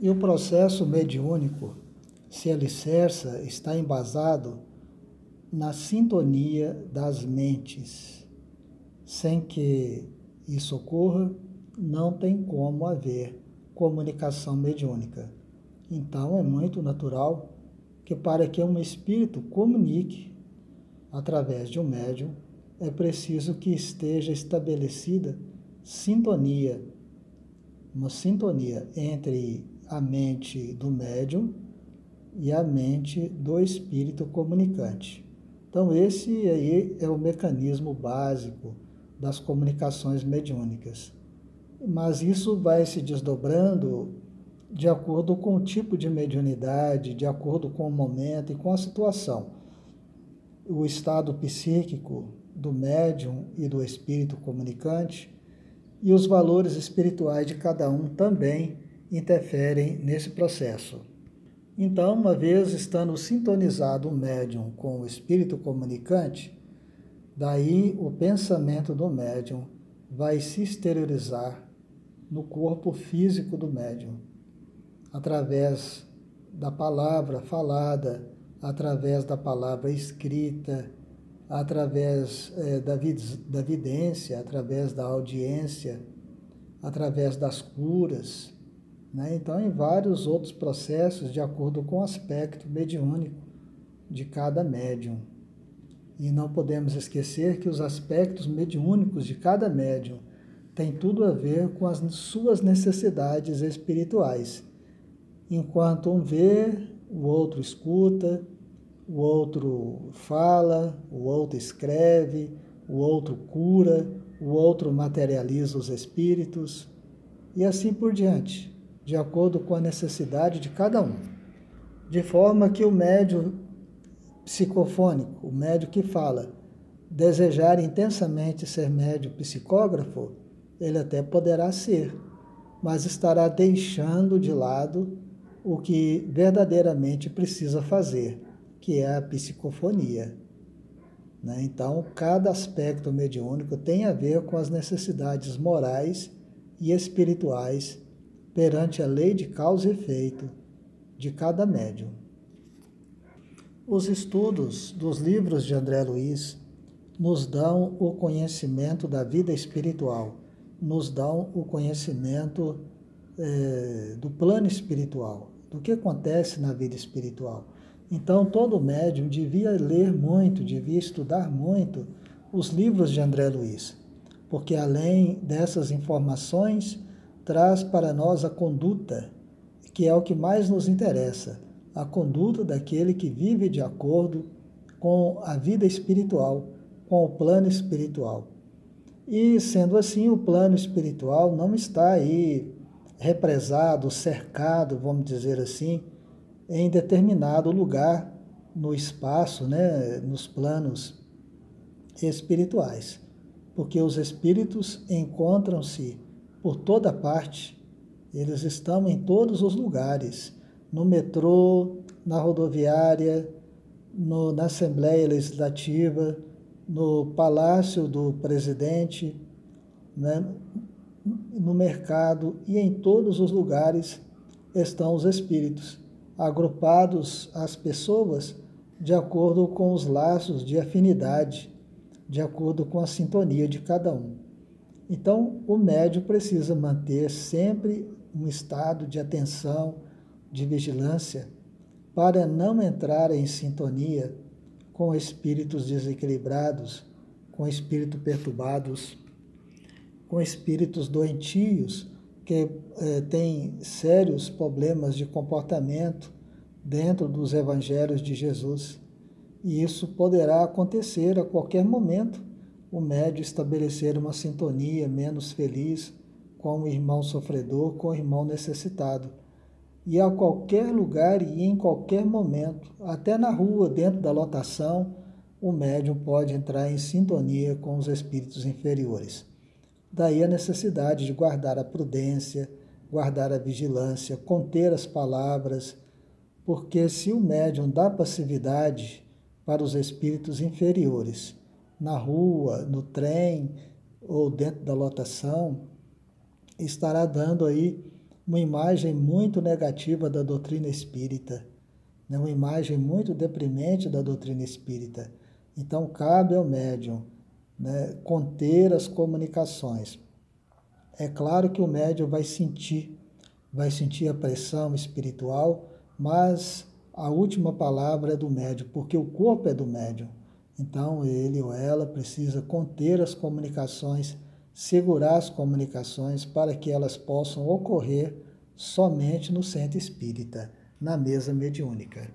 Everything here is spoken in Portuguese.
E o processo mediúnico se alicerça, está embasado na sintonia das mentes. Sem que isso ocorra, não tem como haver comunicação mediúnica. Então é muito natural que para que um espírito comunique através de um médium, é preciso que esteja estabelecida sintonia, uma sintonia entre a mente do médium e a mente do espírito comunicante. Então, esse aí é o mecanismo básico das comunicações mediúnicas. Mas isso vai se desdobrando de acordo com o tipo de mediunidade, de acordo com o momento e com a situação. O estado psíquico do médium e do espírito comunicante e os valores espirituais de cada um também interferem nesse processo. Então, uma vez estando sintonizado o médium com o espírito comunicante, daí o pensamento do médium vai se exteriorizar no corpo físico do médium, através da palavra falada, através da palavra escrita, através é, da, da vidência, através da audiência, através das curas, né? Então, em vários outros processos, de acordo com o aspecto mediúnico de cada médium. E não podemos esquecer que os aspectos mediúnicos de cada médium têm tudo a ver com as suas necessidades espirituais. Enquanto um vê, o outro escuta, o outro fala, o outro escreve, o outro cura, o outro materializa os espíritos e assim por diante de acordo com a necessidade de cada um. De forma que o médio psicofônico, o médio que fala, desejar intensamente ser médio psicógrafo, ele até poderá ser, mas estará deixando de lado o que verdadeiramente precisa fazer, que é a psicofonia. Né? Então, cada aspecto mediúnico tem a ver com as necessidades morais e espirituais perante a lei de causa e efeito de cada médium. Os estudos dos livros de André Luiz nos dão o conhecimento da vida espiritual, nos dão o conhecimento é, do plano espiritual, do que acontece na vida espiritual. Então, todo médium devia ler muito, devia estudar muito os livros de André Luiz, porque além dessas informações, traz para nós a conduta, que é o que mais nos interessa, a conduta daquele que vive de acordo com a vida espiritual, com o plano espiritual. E sendo assim, o plano espiritual não está aí represado, cercado, vamos dizer assim, em determinado lugar no espaço, né, nos planos espirituais, porque os espíritos encontram-se por toda parte. Eles estão em todos os lugares, no metrô, na rodoviária, no, na Assembleia Legislativa, no Palácio do Presidente, né? no mercado e em todos os lugares estão os espíritos, agrupados as pessoas de acordo com os laços de afinidade, de acordo com a sintonia de cada um. Então, o médium precisa manter sempre um estado de atenção, de vigilância, para não entrar em sintonia com espíritos desequilibrados, com espíritos perturbados, com espíritos doentios que eh, têm sérios problemas de comportamento dentro dos evangelhos de Jesus. E isso poderá acontecer a qualquer momento o médio estabelecer uma sintonia menos feliz com o irmão sofredor, com o irmão necessitado. E a qualquer lugar e em qualquer momento, até na rua, dentro da lotação, o médium pode entrar em sintonia com os espíritos inferiores. Daí a necessidade de guardar a prudência, guardar a vigilância, conter as palavras, porque se o médium dá passividade para os espíritos inferiores, na rua, no trem ou dentro da lotação, estará dando aí uma imagem muito negativa da doutrina espírita, né? uma imagem muito deprimente da doutrina espírita. Então, cabe ao médium né, conter as comunicações. É claro que o médium vai sentir, vai sentir a pressão espiritual, mas a última palavra é do médium, porque o corpo é do médium. Então, ele ou ela precisa conter as comunicações, segurar as comunicações para que elas possam ocorrer somente no centro espírita, na mesa mediúnica.